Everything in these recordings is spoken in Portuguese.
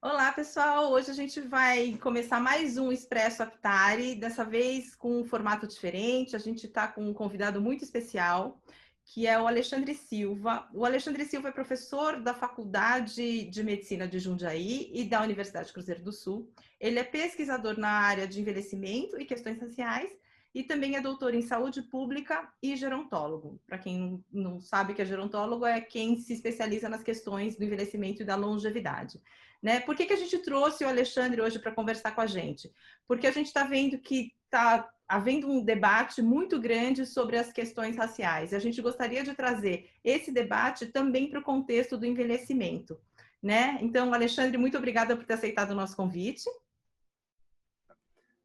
Olá, pessoal! Hoje a gente vai começar mais um Expresso Aptari, dessa vez com um formato diferente. A gente está com um convidado muito especial, que é o Alexandre Silva. O Alexandre Silva é professor da Faculdade de Medicina de Jundiaí e da Universidade Cruzeiro do Sul. Ele é pesquisador na área de envelhecimento e questões sociais e também é doutor em saúde pública e gerontólogo. Para quem não sabe que é gerontólogo, é quem se especializa nas questões do envelhecimento e da longevidade. Né? Por que, que a gente trouxe o Alexandre hoje para conversar com a gente? Porque a gente está vendo que está havendo um debate muito grande sobre as questões raciais. A gente gostaria de trazer esse debate também para o contexto do envelhecimento. Né? Então, Alexandre, muito obrigada por ter aceitado o nosso convite.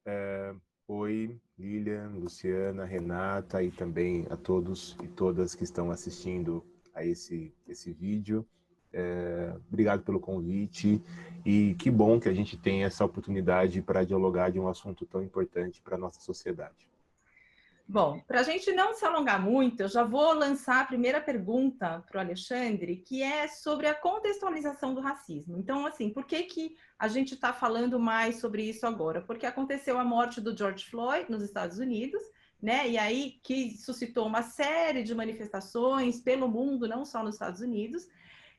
É, oi, Lilian, Luciana, Renata e também a todos e todas que estão assistindo a esse, esse vídeo. É, obrigado pelo convite e que bom que a gente tem essa oportunidade para dialogar de um assunto tão importante para a nossa sociedade. Bom, para a gente não se alongar muito, eu já vou lançar a primeira pergunta para o Alexandre, que é sobre a contextualização do racismo. Então, assim, por que, que a gente está falando mais sobre isso agora? Porque aconteceu a morte do George Floyd nos Estados Unidos, né? E aí que suscitou uma série de manifestações pelo mundo, não só nos Estados Unidos,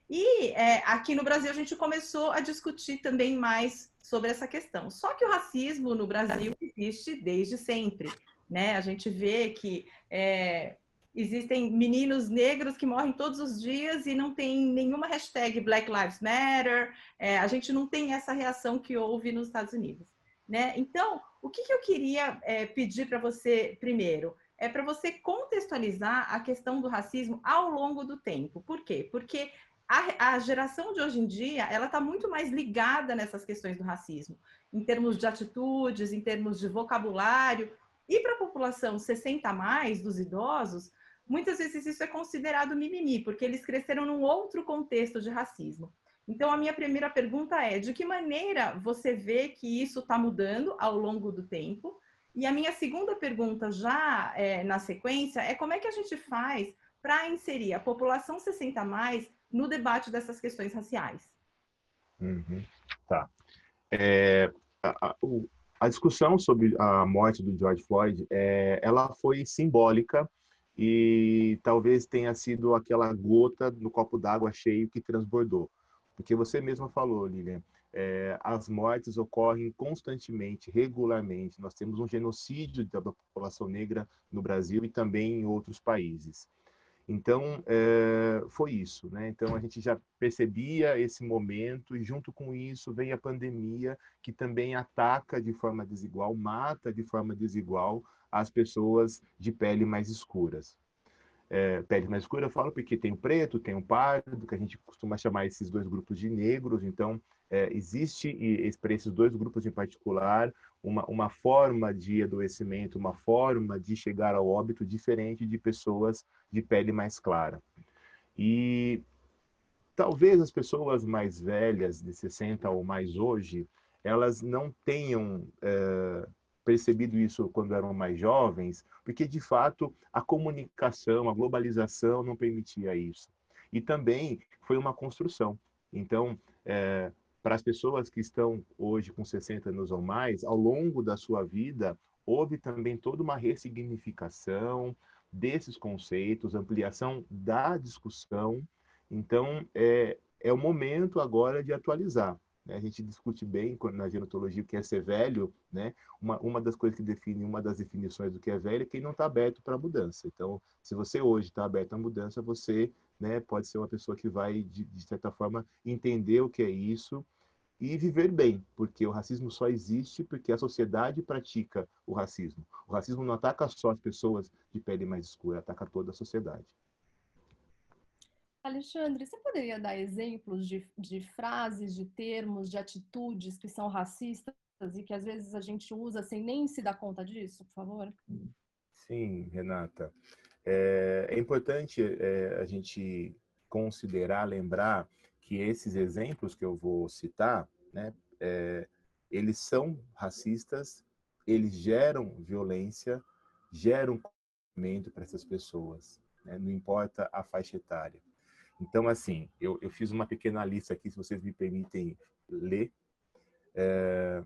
e é, aqui no Brasil a gente começou a discutir também mais sobre essa questão. Só que o racismo no Brasil existe desde sempre. Né? A gente vê que é, existem meninos negros que morrem todos os dias e não tem nenhuma hashtag Black Lives Matter. É, a gente não tem essa reação que houve nos Estados Unidos. Né? Então, o que, que eu queria é, pedir para você primeiro? É para você contextualizar a questão do racismo ao longo do tempo. Por quê? Porque a, a geração de hoje em dia, ela está muito mais ligada nessas questões do racismo, em termos de atitudes, em termos de vocabulário. E para a população 60 a mais, dos idosos, muitas vezes isso é considerado mimimi, porque eles cresceram num outro contexto de racismo. Então, a minha primeira pergunta é: de que maneira você vê que isso está mudando ao longo do tempo? E a minha segunda pergunta, já é, na sequência, é como é que a gente faz para inserir a população 60 a mais no debate dessas questões raciais. Uhum. Tá. É, a, a, a, discussão sobre a morte do George Floyd, é, ela foi simbólica e talvez tenha sido aquela gota no copo d'água cheio que transbordou. Porque você mesma falou, Lilian, é, as mortes ocorrem constantemente, regularmente. Nós temos um genocídio da população negra no Brasil e também em outros países. Então, é, foi isso, né? Então, a gente já percebia esse momento e, junto com isso, vem a pandemia, que também ataca de forma desigual, mata de forma desigual as pessoas de pele mais escuras. É, pele mais escura, eu falo porque tem o preto, tem o pardo, que a gente costuma chamar esses dois grupos de negros. Então, é, existe, para esses dois grupos em particular, uma, uma forma de adoecimento, uma forma de chegar ao óbito diferente de pessoas de pele mais clara. E talvez as pessoas mais velhas, de 60 ou mais hoje, elas não tenham é, percebido isso quando eram mais jovens, porque de fato a comunicação, a globalização não permitia isso. E também foi uma construção. Então, é, para as pessoas que estão hoje com 60 anos ou mais, ao longo da sua vida, houve também toda uma ressignificação desses conceitos, ampliação da discussão. Então, é, é o momento agora de atualizar. Né? A gente discute bem na genotologia o que é ser velho, né? Uma, uma das coisas que define, uma das definições do que é velho é quem não está aberto para a mudança. Então, se você hoje está aberto à mudança, você né, pode ser uma pessoa que vai, de, de certa forma, entender o que é isso e viver bem, porque o racismo só existe porque a sociedade pratica o racismo. O racismo não ataca só as pessoas de pele mais escura, ataca toda a sociedade. Alexandre, você poderia dar exemplos de, de frases, de termos, de atitudes que são racistas e que às vezes a gente usa sem nem se dar conta disso, por favor? Sim, Renata. É, é importante é, a gente considerar, lembrar que esses exemplos que eu vou citar, né, é, eles são racistas, eles geram violência, geram tratamento para essas pessoas, né? não importa a faixa etária. Então, assim, eu, eu, fiz uma pequena lista aqui, se vocês me permitem ler. É...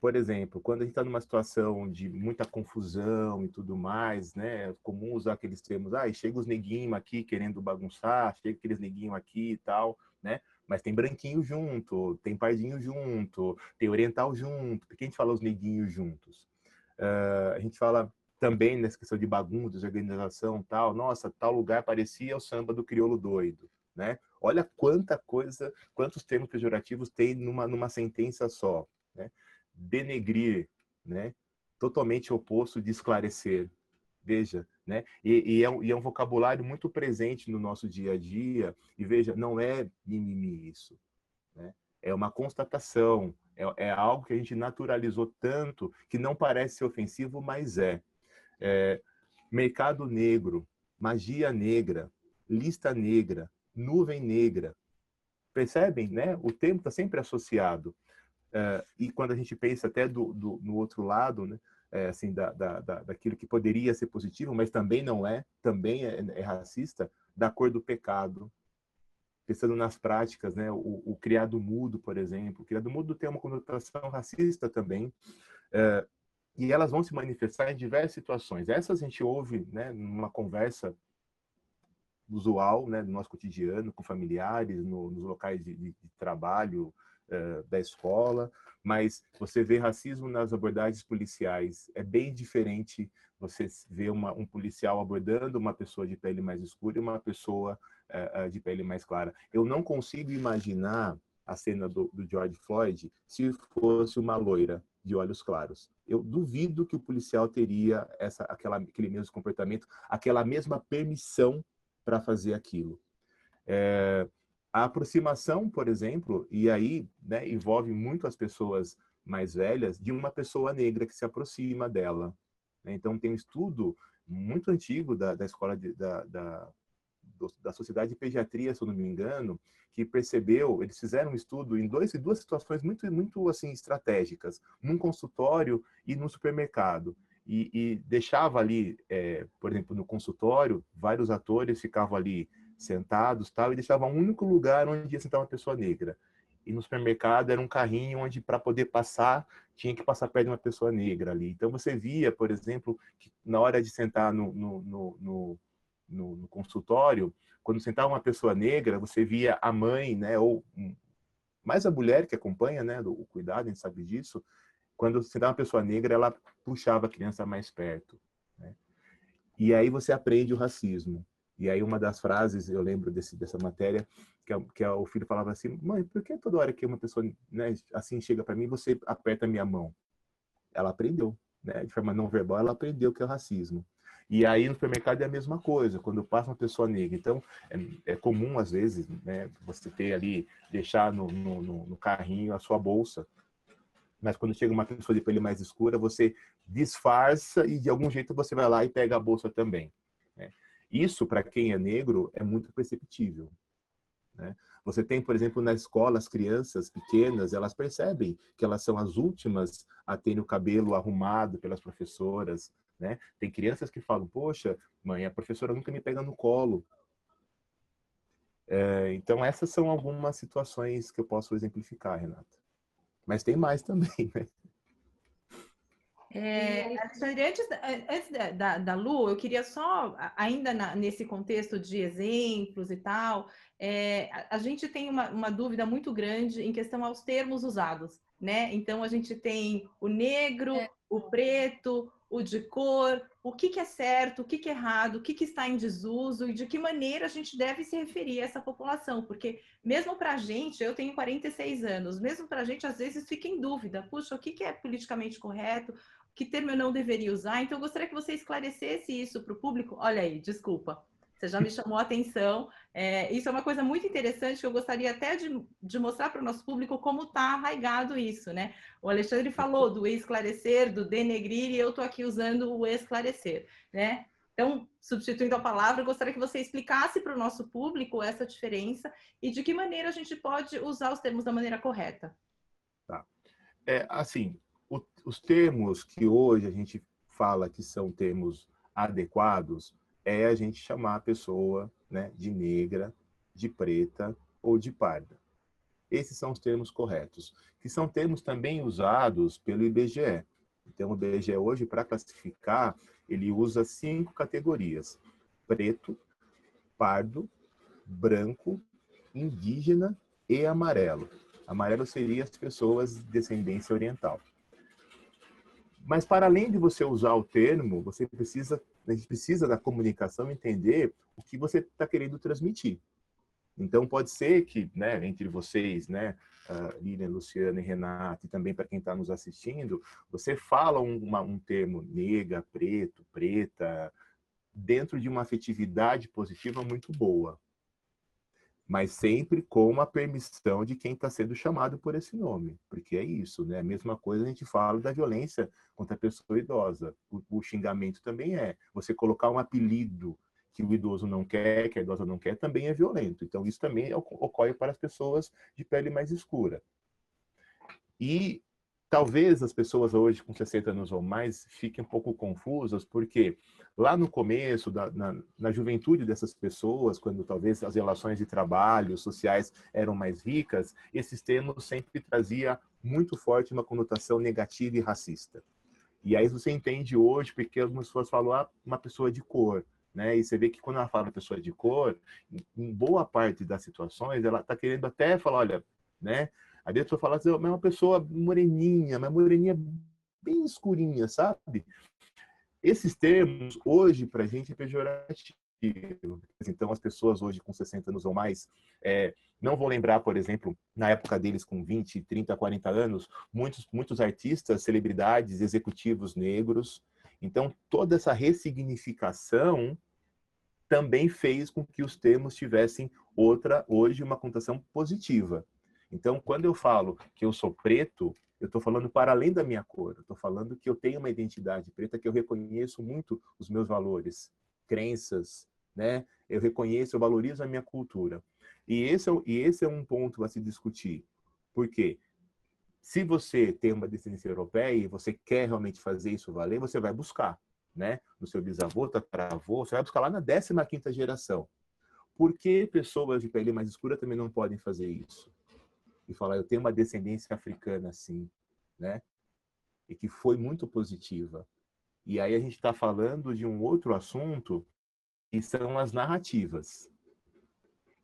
Por exemplo, quando a gente está numa situação de muita confusão e tudo mais, né? É comum usar aqueles termos, ah, chega os neguinhos aqui querendo bagunçar, chega aqueles neguinhos aqui e tal, né? Mas tem branquinho junto, tem pardinho junto, tem oriental junto. Por que a gente fala os neguinhos juntos? Uh, a gente fala também nessa questão de bagunça, desorganização tal. Nossa, tal lugar parecia o samba do crioulo doido, né? Olha quanta coisa, quantos termos pejorativos tem numa, numa sentença só, né? Denegrir, né? Totalmente oposto de esclarecer. Veja, né? E, e, é um, e é um vocabulário muito presente no nosso dia a dia. E veja, não é mimimi isso, né? É uma constatação, é, é algo que a gente naturalizou tanto que não parece ser ofensivo, mas é é, mercado negro, magia negra, lista negra, nuvem negra. Percebem, né? O termo está sempre associado. É, e quando a gente pensa até do, do no outro lado, né? É, assim, da, da, da, daquilo que poderia ser positivo, mas também não é, também é, é racista, da cor do pecado. Pensando nas práticas, né? O, o, criado mudo, por exemplo. O criado mudo tem uma conotação racista também. É, e elas vão se manifestar em diversas situações. Essas a gente ouve né, numa conversa usual, né, no nosso cotidiano, com familiares, no, nos locais de, de, de trabalho, uh, da escola, mas você vê racismo nas abordagens policiais. É bem diferente você ver uma, um policial abordando uma pessoa de pele mais escura e uma pessoa uh, de pele mais clara. Eu não consigo imaginar a cena do, do George Floyd se fosse uma loira de olhos claros. Eu duvido que o policial teria essa, aquela, aquele mesmo comportamento, aquela mesma permissão para fazer aquilo. É, a aproximação, por exemplo, e aí né, envolve muito as pessoas mais velhas, de uma pessoa negra que se aproxima dela. Né? Então, tem um estudo muito antigo da, da escola de, da, da, da Sociedade de Pediatria, se eu não me engano, que percebeu, eles fizeram um estudo em dois, duas situações muito, muito assim, estratégicas, num consultório e no supermercado. E, e deixava ali, é, por exemplo, no consultório, vários atores ficavam ali sentados tal, e deixava um único lugar onde ia sentar uma pessoa negra. E no supermercado era um carrinho onde, para poder passar, tinha que passar perto de uma pessoa negra ali. Então você via, por exemplo, que na hora de sentar no, no, no, no no, no, consultório, quando sentava uma pessoa negra, você via a mãe, né, ou mais a mulher que acompanha, né, o cuidado, a gente sabe disso, quando sentava uma pessoa negra, ela puxava a criança mais perto. Né? E aí você aprende o racismo. E aí uma das frases, eu lembro desse, dessa matéria, que, é, que é, o filho falava assim, mãe, por que toda hora que uma pessoa né, assim chega para mim, você aperta a minha mão? Ela aprendeu, né? de forma não verbal, ela aprendeu que é o racismo. E aí no supermercado é a mesma coisa, quando passa uma pessoa negra. Então, é, é comum, às vezes, né, você ter ali, deixar no, no, no, carrinho a sua bolsa. Mas quando chega uma pessoa de pele mais escura, você disfarça e de algum jeito você vai lá e pega a bolsa também. Né? Isso, para quem é negro, é muito perceptível. Né? Você tem, por exemplo, na escola, as crianças pequenas, elas percebem que elas são as últimas a terem o cabelo arrumado pelas professoras, né? Tem crianças que falam, poxa, mãe, a professora nunca me pega no colo. É, então, essas são algumas situações que eu posso exemplificar, Renata. Mas tem mais também, né? É, Alexandre, antes, antes da, da, da, Lu, eu queria só, ainda na, nesse contexto de exemplos e tal, é, a, a, gente tem uma, uma, dúvida muito grande em questão aos termos usados, né? Então, a gente tem o negro, é. o preto, o de cor, o que, que é certo, o que, que é errado, o que, que está em desuso e de que maneira a gente deve se referir a essa população, porque mesmo para a gente, eu tenho 46 anos, mesmo para a gente às vezes fica em dúvida, puxa, o que, que é politicamente correto, que termo eu não deveria usar, então eu gostaria que você esclarecesse isso para o público. Olha aí, desculpa, você já me chamou a atenção. É, isso é uma coisa muito interessante que eu gostaria até de, de mostrar para o nosso público como está arraigado isso, né? O Alexandre falou do esclarecer, do denegrir, e eu estou aqui usando o esclarecer, né? Então, substituindo a palavra, eu gostaria que você explicasse para o nosso público essa diferença e de que maneira a gente pode usar os termos da maneira correta. Tá. É, assim, o, os termos que hoje a gente fala que são termos adequados é a gente chamar a pessoa né, de negra, de preta ou de parda. Esses são os termos corretos, que são termos também usados pelo IBGE. Então, o IBGE hoje, para classificar, ele usa cinco categorias: preto, pardo, branco, indígena e amarelo. Amarelo seria as pessoas de descendência oriental. Mas para além de você usar o termo, você precisa, a gente precisa da comunicação entender o que você está querendo transmitir. Então pode ser que, né, entre vocês, né, Lilian, Luciana e Renata, e também para quem está nos assistindo, você fala um, uma, um termo nega, preto, preta, dentro de uma afetividade positiva muito boa mas sempre com a permissão de quem está sendo chamado por esse nome, porque é isso, né? A mesma coisa a gente fala da violência contra a pessoa idosa. O, o, xingamento também é. Você colocar um apelido que o idoso não quer, que a idosa não quer, também é violento. Então isso também ocorre para as pessoas de pele mais escura. E talvez as pessoas hoje com 60 anos ou mais fiquem um pouco confusas, porque lá no começo, da, na, na, juventude dessas pessoas, quando talvez as relações de trabalho sociais eram mais ricas, esses termos sempre trazia muito forte uma conotação negativa e racista. E aí você entende hoje porque algumas pessoas falam ah, uma pessoa de cor, né? E você vê que quando ela fala pessoa de cor, em boa parte das situações ela está querendo até falar, olha, né? A pessoa fala assim, é uma pessoa moreninha, uma moreninha bem escurinha, sabe? Esses termos, hoje, para a gente é pejorativo. Então, as pessoas hoje com 60 anos ou mais é, não vou lembrar, por exemplo, na época deles com 20, 30, 40 anos, muitos, muitos artistas, celebridades, executivos negros. Então, toda essa ressignificação também fez com que os termos tivessem outra, hoje, uma conotação positiva. Então, quando eu falo que eu sou preto, eu estou falando para além da minha cor. Eu estou falando que eu tenho uma identidade preta, que eu reconheço muito os meus valores, crenças, né? Eu reconheço, eu valorizo a minha cultura. E esse é, e esse é um ponto a se discutir. Por quê? Se você tem uma descendência europeia e você quer realmente fazer isso valer, você vai buscar, né? No seu bisavô, tataravô, você vai buscar lá na 15ª geração. Por que pessoas de pele mais escura também não podem fazer isso? E falar, eu tenho uma descendência africana assim, né? E que foi muito positiva. E aí a gente está falando de um outro assunto que são as narrativas.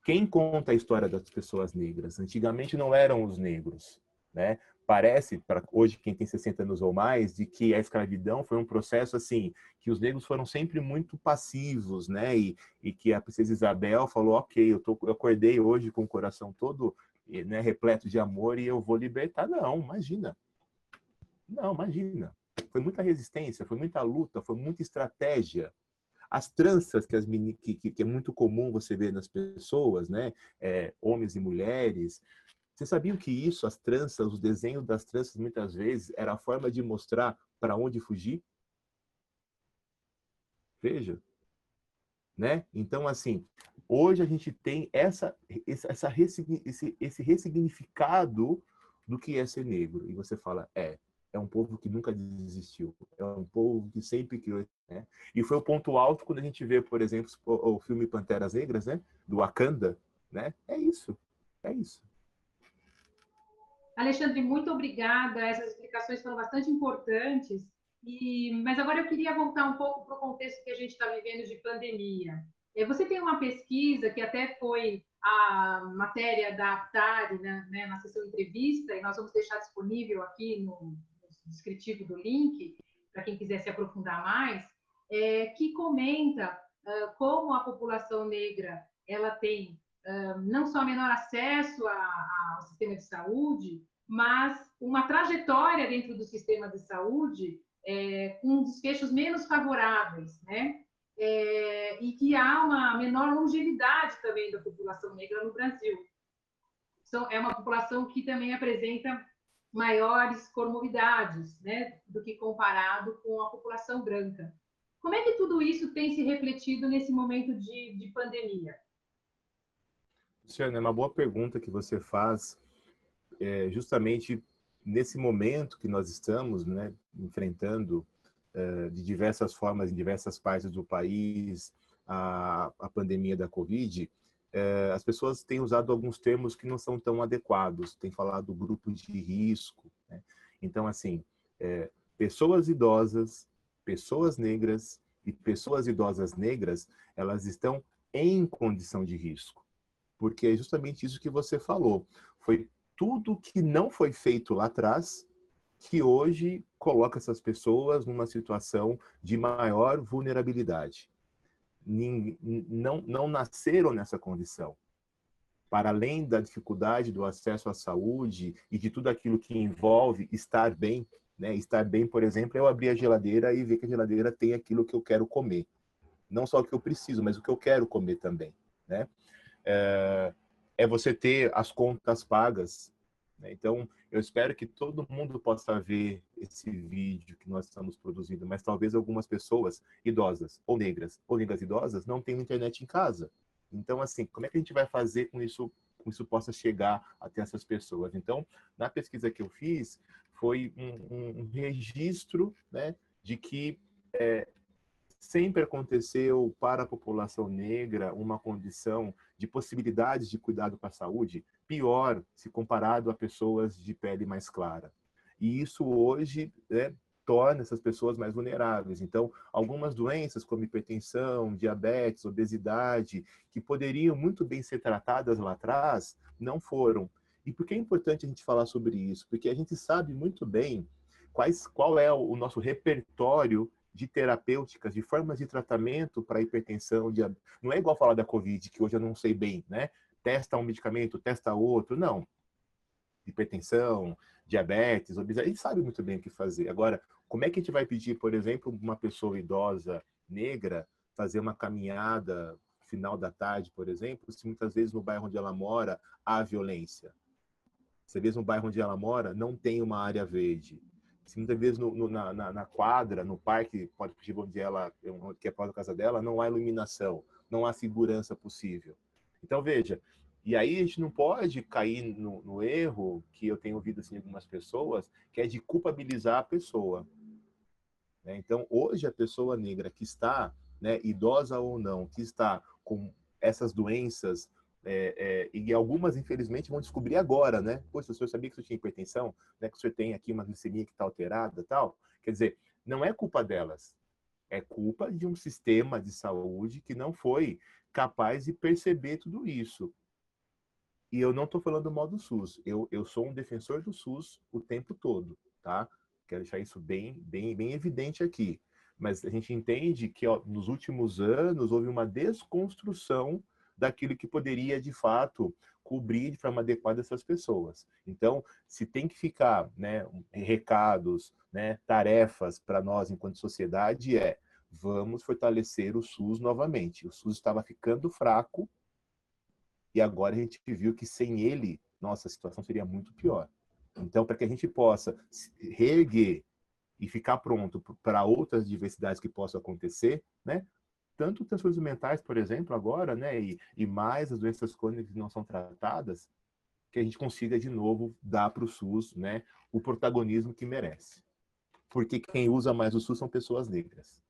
Quem conta a história das pessoas negras? Antigamente não eram os negros, né? Parece, para hoje quem tem 60 anos ou mais, de que a escravidão foi um processo assim, que os negros foram sempre muito passivos, né? E, e que a princesa Isabel falou, ok, eu, tô, eu acordei hoje com o coração todo né, repleto de amor e eu vou libertar. Não, imagina. Não, imagina. Foi muita resistência, foi muita luta, foi muita estratégia. As tranças que, as que, que, é muito comum você ver nas pessoas, né? É, homens e mulheres. Você sabia que isso, as tranças, os desenhos das tranças, muitas vezes, era a forma de mostrar para onde fugir? Veja. Né? Então, assim, Hoje a gente tem essa, essa, esse, esse ressignificado do que é ser negro. E você fala, é, é um povo que nunca desistiu, é um povo que sempre criou. Né? E foi o ponto alto quando a gente vê, por exemplo, o, o filme Panteras Negras, né? do Wakanda. Né? É isso, é isso. Alexandre, muito obrigada. Essas explicações foram bastante importantes. E, mas agora eu queria voltar um pouco para o contexto que a gente está vivendo de pandemia. É, você tem uma pesquisa que até foi a matéria da Aptari né, né, na sessão entrevista, e nós vamos deixar disponível aqui no descritivo do link, para quem quiser se aprofundar mais, é, que comenta uh, como a população negra ela tem uh, não só menor acesso a, a, ao sistema de saúde, mas uma trajetória dentro do sistema de saúde é, com desfechos menos favoráveis, né? É, e que há uma menor longevidade também da população negra no Brasil. São, é uma população que também apresenta maiores comorbidades, né, do que comparado com a população branca. Como é que tudo isso tem se refletido nesse momento de, de pandemia? Luciana, é uma boa pergunta que você faz, é, justamente nesse momento que nós estamos, né, enfrentando de diversas formas em diversas partes do país a, a pandemia da Covid, uh, as pessoas têm usado alguns termos que não são tão adequados. Tem falado grupo de risco. Né? Então, assim, é, pessoas idosas, pessoas negras e pessoas idosas negras, elas estão em condição de risco. Porque é justamente isso que você falou. Foi tudo que não foi feito lá atrás que hoje coloca essas pessoas numa situação de maior vulnerabilidade. Não, não nasceram nessa condição. Para além da dificuldade do acesso à saúde e de tudo aquilo que envolve estar bem, né? Estar bem, por exemplo, é eu abrir a geladeira e ver que a geladeira tem aquilo que eu quero comer. Não só o que eu preciso, mas o que eu quero comer também, né? É, é você ter as contas pagas. Né? Então, eu espero que todo mundo possa ver esse vídeo que nós estamos produzindo, mas talvez algumas pessoas idosas ou negras ou negras idosas não tenham internet em casa. Então, assim, como é que a gente vai fazer com isso com isso possa chegar até essas pessoas. Então, na pesquisa que eu fiz, foi um, um registro né, de que é, sempre aconteceu para a população negra uma condição de possibilidades de cuidado com a saúde pior se comparado a pessoas de pele mais clara. E isso hoje né, torna essas pessoas mais vulneráveis. Então, algumas doenças como hipertensão, diabetes, obesidade, que poderiam muito bem ser tratadas lá atrás, não foram. E por que é importante a gente falar sobre isso? Porque a gente sabe muito bem quais, qual é o nosso repertório de terapêuticas, de formas de tratamento para hipertensão. De, não é igual falar da Covid, que hoje eu não sei bem, né? Testa um medicamento, testa outro. Não. Hipertensão, diabetes, obesidade, a gente sabe muito bem o que fazer. Agora, como é que a gente vai pedir, por exemplo, uma pessoa idosa negra fazer uma caminhada final da tarde, por exemplo, se muitas vezes no bairro onde ela mora há violência? Você vê no bairro onde ela mora, não tem uma área verde. Se muitas vezes no, no, na, na, quadra, no parque, pode onde ela, que é próximo da casa dela, não há iluminação, não há segurança possível. Então, veja, e aí a gente não pode cair no, no, erro, que eu tenho ouvido assim algumas pessoas, que é de culpabilizar a pessoa. Né? Então, hoje a pessoa negra que está, né, idosa ou não, que está com essas doenças é, é, e algumas, infelizmente, vão descobrir agora, né? Poxa, o senhor sabia que senhor tinha hipertensão? Né? Que senhor tem aqui uma glicemia que está alterada tal? Quer dizer, não é culpa delas. É culpa de um sistema de saúde que não foi capaz de perceber tudo isso. E eu não estou falando do modo SUS. Eu, eu sou um defensor do SUS o tempo todo, tá? Quero deixar isso bem, bem, bem evidente aqui. Mas a gente entende que ó, nos últimos anos houve uma desconstrução daquilo que poderia, de fato, cobrir de forma adequada essas pessoas. Então, se tem que ficar né, recados, né, tarefas para nós enquanto sociedade, é vamos fortalecer o SUS novamente. O SUS estava ficando fraco e agora a gente viu que sem ele, nossa, a situação seria muito pior. Então, para que a gente possa reerguer e ficar pronto para outras diversidades que possam acontecer, né? tanto transtornos mentais, por exemplo, agora, né, e, e mais as doenças crônicas que não são tratadas, que a gente consiga de novo dar para o SUS, né, o protagonismo que merece. Porque quem usa mais o SUS são pessoas negras.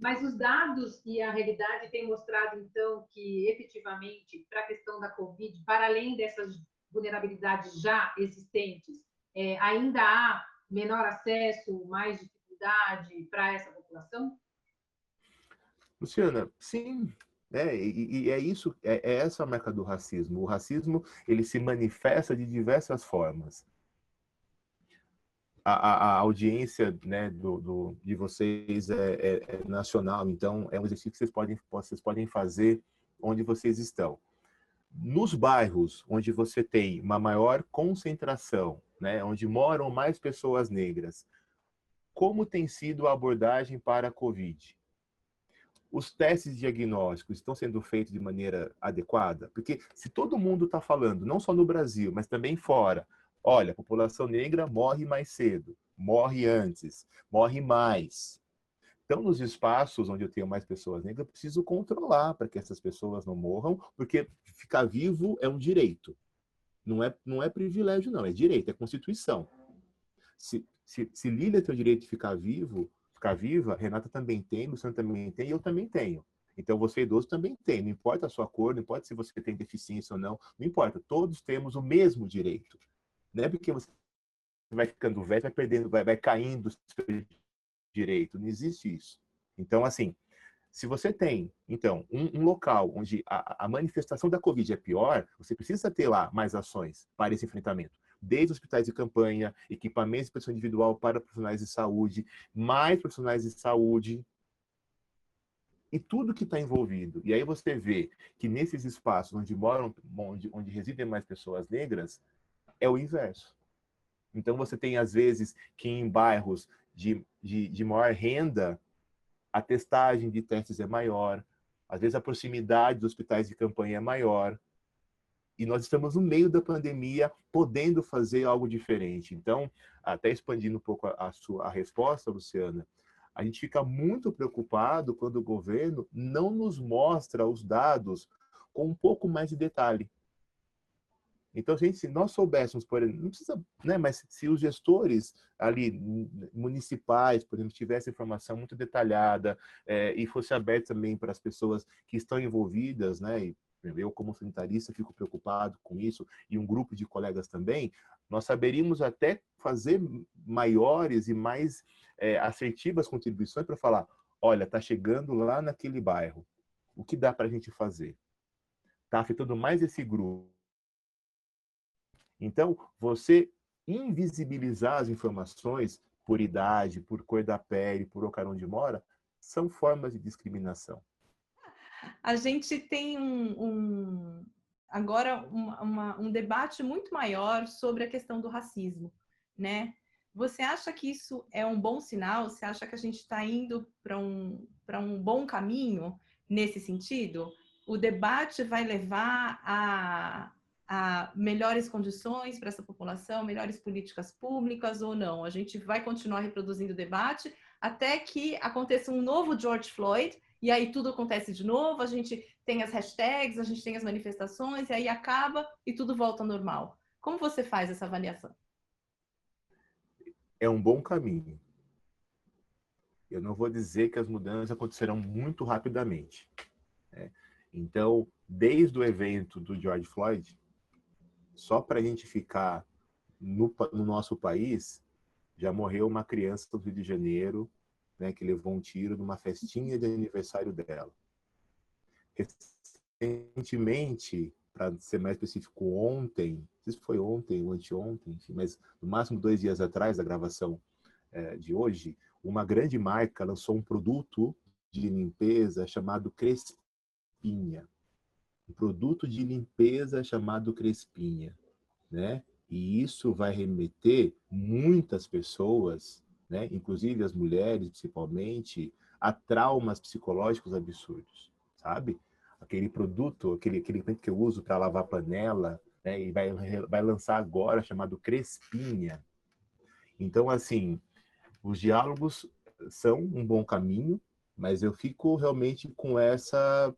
Mas os dados e a realidade têm mostrado, então, que efetivamente, para a questão da Covid, para além dessas vulnerabilidades já existentes, é, ainda há menor acesso, mais dificuldade para essa população? Luciana, sim, é, e, e, é isso, é, é, essa a marca do racismo. O racismo ele se manifesta de diversas formas. A, a, audiência né, do, do, de vocês é, é, é, nacional, então é um exercício que vocês podem, vocês podem fazer onde vocês estão. Nos bairros onde você tem uma maior concentração, né, onde moram mais pessoas negras, como tem sido a abordagem para a Covid? os testes diagnósticos estão sendo feitos de maneira adequada? Porque se todo mundo está falando, não só no Brasil, mas também fora, olha, a população negra morre mais cedo, morre antes, morre mais. Então, nos espaços onde eu tenho mais pessoas negras, eu preciso controlar para que essas pessoas não morram, porque ficar vivo é um direito. Não é, não é privilégio, não, é direito, é constituição. Se, se, se Lília tem o direito de ficar vivo, ficar viva, Renata também tem, Luciano também tem, eu também tenho. Então, você idoso também tem, não importa a sua cor, não importa se você tem deficiência ou não, não importa, todos temos o mesmo direito. Não é porque você vai ficando velho, vai perdendo, vai, vai caindo direito, não existe isso. Então, assim, se você tem, então, um, um local onde a, a, manifestação da Covid é pior, você precisa ter lá mais ações para esse enfrentamento. Desde hospitais de campanha, equipamentos de proteção individual para profissionais de saúde, mais profissionais de saúde, e tudo que está envolvido. E aí você vê que nesses espaços onde moram, onde, onde residem mais pessoas negras, é o inverso. Então você tem, às vezes, que em bairros de, de, de maior renda, a testagem de testes é maior, às vezes a proximidade dos hospitais de campanha é maior, e nós estamos no meio da pandemia podendo fazer algo diferente. Então, até expandindo um pouco a, a sua a resposta, Luciana, a gente fica muito preocupado quando o governo não nos mostra os dados com um pouco mais de detalhe. Então, gente, se nós soubéssemos, por exemplo, não precisa, né, mas se os gestores ali municipais, por exemplo, tivessem informação muito detalhada é, e fosse aberto também para as pessoas que estão envolvidas, né, e eu como sanitarista fico preocupado com isso e um grupo de colegas também, nós saberíamos até fazer maiores e mais é, assertivas contribuições para falar, olha, está chegando lá naquele bairro, o que dá para a gente fazer? Está afetando mais esse grupo então, você invisibilizar as informações por idade, por cor da pele, por local onde mora, são formas de discriminação. A gente tem um, um agora uma, um debate muito maior sobre a questão do racismo, né? Você acha que isso é um bom sinal? Você acha que a gente está indo para um, um bom caminho nesse sentido? O debate vai levar a, melhores condições para essa população, melhores políticas públicas ou não. A gente vai continuar reproduzindo o debate até que aconteça um novo George Floyd e aí tudo acontece de novo, a gente tem as hashtags, a gente tem as manifestações e aí acaba e tudo volta ao normal. Como você faz essa avaliação? É um bom caminho. Eu não vou dizer que as mudanças acontecerão muito rapidamente. Né? Então, desde o evento do George Floyd, só para a gente ficar no, no, nosso país, já morreu uma criança do Rio de Janeiro, né, que levou um tiro numa festinha de aniversário dela. Recentemente, para ser mais específico, ontem, não sei se foi ontem ou anteontem, mas no máximo dois dias atrás da gravação é, de hoje, uma grande marca lançou um produto de limpeza chamado Crespinha produto de limpeza chamado Crespinha, né? E isso vai remeter muitas pessoas, né, inclusive as mulheres principalmente, a traumas psicológicos absurdos, sabe? Aquele produto, aquele aquele que eu uso para lavar panela, né, e vai vai lançar agora chamado Crespinha. Então assim, os diálogos são um bom caminho, mas eu fico realmente com essa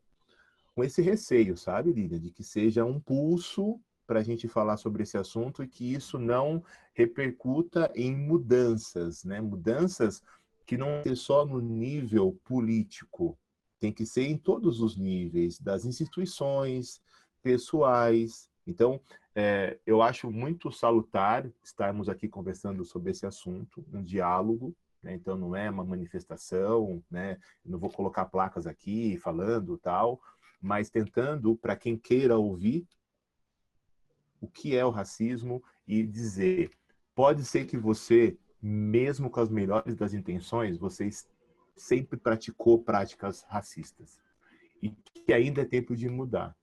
com esse receio, sabe, Lívia, de que seja um pulso para a gente falar sobre esse assunto e que isso não repercuta em mudanças, né? Mudanças que não é só no nível político, tem que ser em todos os níveis, das instituições, pessoais. Então, é, eu acho muito salutar estarmos aqui conversando sobre esse assunto, um diálogo, né? então não é uma manifestação, né? Não vou colocar placas aqui falando tal, mas tentando, para quem queira ouvir, o que é o racismo e dizer, pode ser que você, mesmo com as melhores das intenções, você sempre praticou práticas racistas e que ainda é tempo de mudar.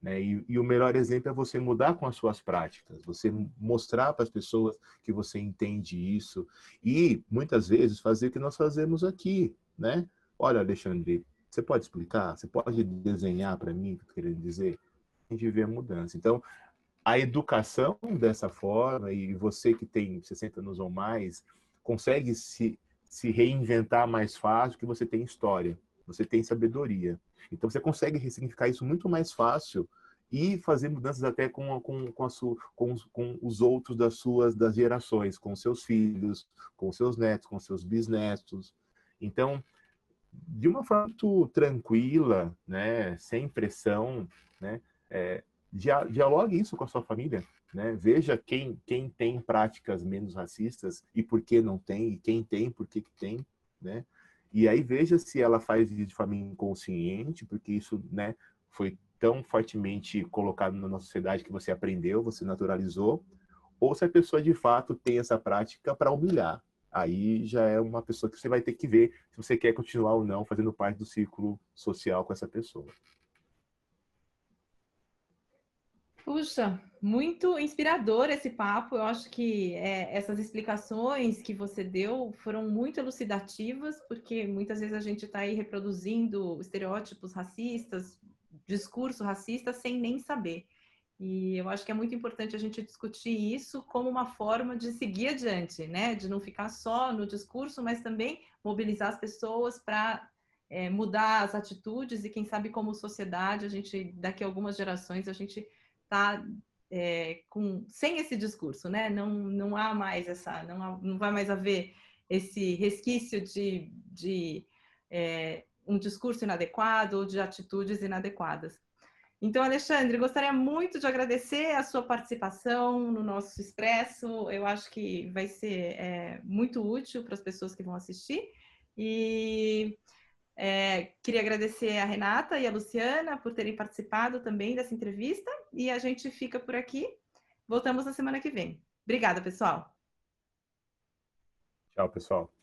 Né? E, e, o melhor exemplo é você mudar com as suas práticas, você mostrar para as pessoas que você entende isso e muitas vezes fazer o que nós fazemos aqui, né? Olha, Alexandre, você pode explicar? Você pode desenhar para mim o que eu querendo dizer? A gente vê a mudança. Então, a educação dessa forma, e você que tem 60 anos ou mais, consegue se, se reinventar mais fácil, porque você tem história, você tem sabedoria. Então, você consegue ressignificar isso muito mais fácil e fazer mudanças até com, com, com, sua, com, com, os outros das suas das gerações, com seus filhos, com seus netos, com seus bisnetos. Então, de uma forma muito tranquila, né, sem pressão, né, é, dialogue isso com a sua família, né? Veja quem, quem tem práticas menos racistas e por que não tem, e quem tem, por que, que tem, né? E aí veja se ela faz isso de forma inconsciente, porque isso né, foi tão fortemente colocado na nossa sociedade que você aprendeu, você naturalizou, ou se a pessoa de fato tem essa prática para humilhar. Aí já é uma pessoa que você vai ter que ver se você quer continuar ou não fazendo parte do círculo social com essa pessoa. Puxa, muito inspirador esse papo. Eu acho que é, essas explicações que você deu foram muito elucidativas, porque muitas vezes a gente está aí reproduzindo estereótipos racistas, discurso racista, sem nem saber. E eu acho que é muito importante a gente discutir isso como uma forma de seguir adiante, né? De não ficar só no discurso, mas também mobilizar as pessoas para é, mudar as atitudes e quem sabe como sociedade a gente daqui a algumas gerações a gente está é, com, sem esse discurso, né? Não, não há mais essa, não, há, não vai mais haver esse resquício de, de é, um discurso inadequado ou de atitudes inadequadas. Então, Alexandre, gostaria muito de agradecer a sua participação no nosso Expresso. Eu acho que vai ser é, muito útil para as pessoas que vão assistir. E é, queria agradecer a Renata e a Luciana por terem participado também dessa entrevista e a gente fica por aqui. Voltamos na semana que vem. Obrigada, pessoal. Tchau, pessoal.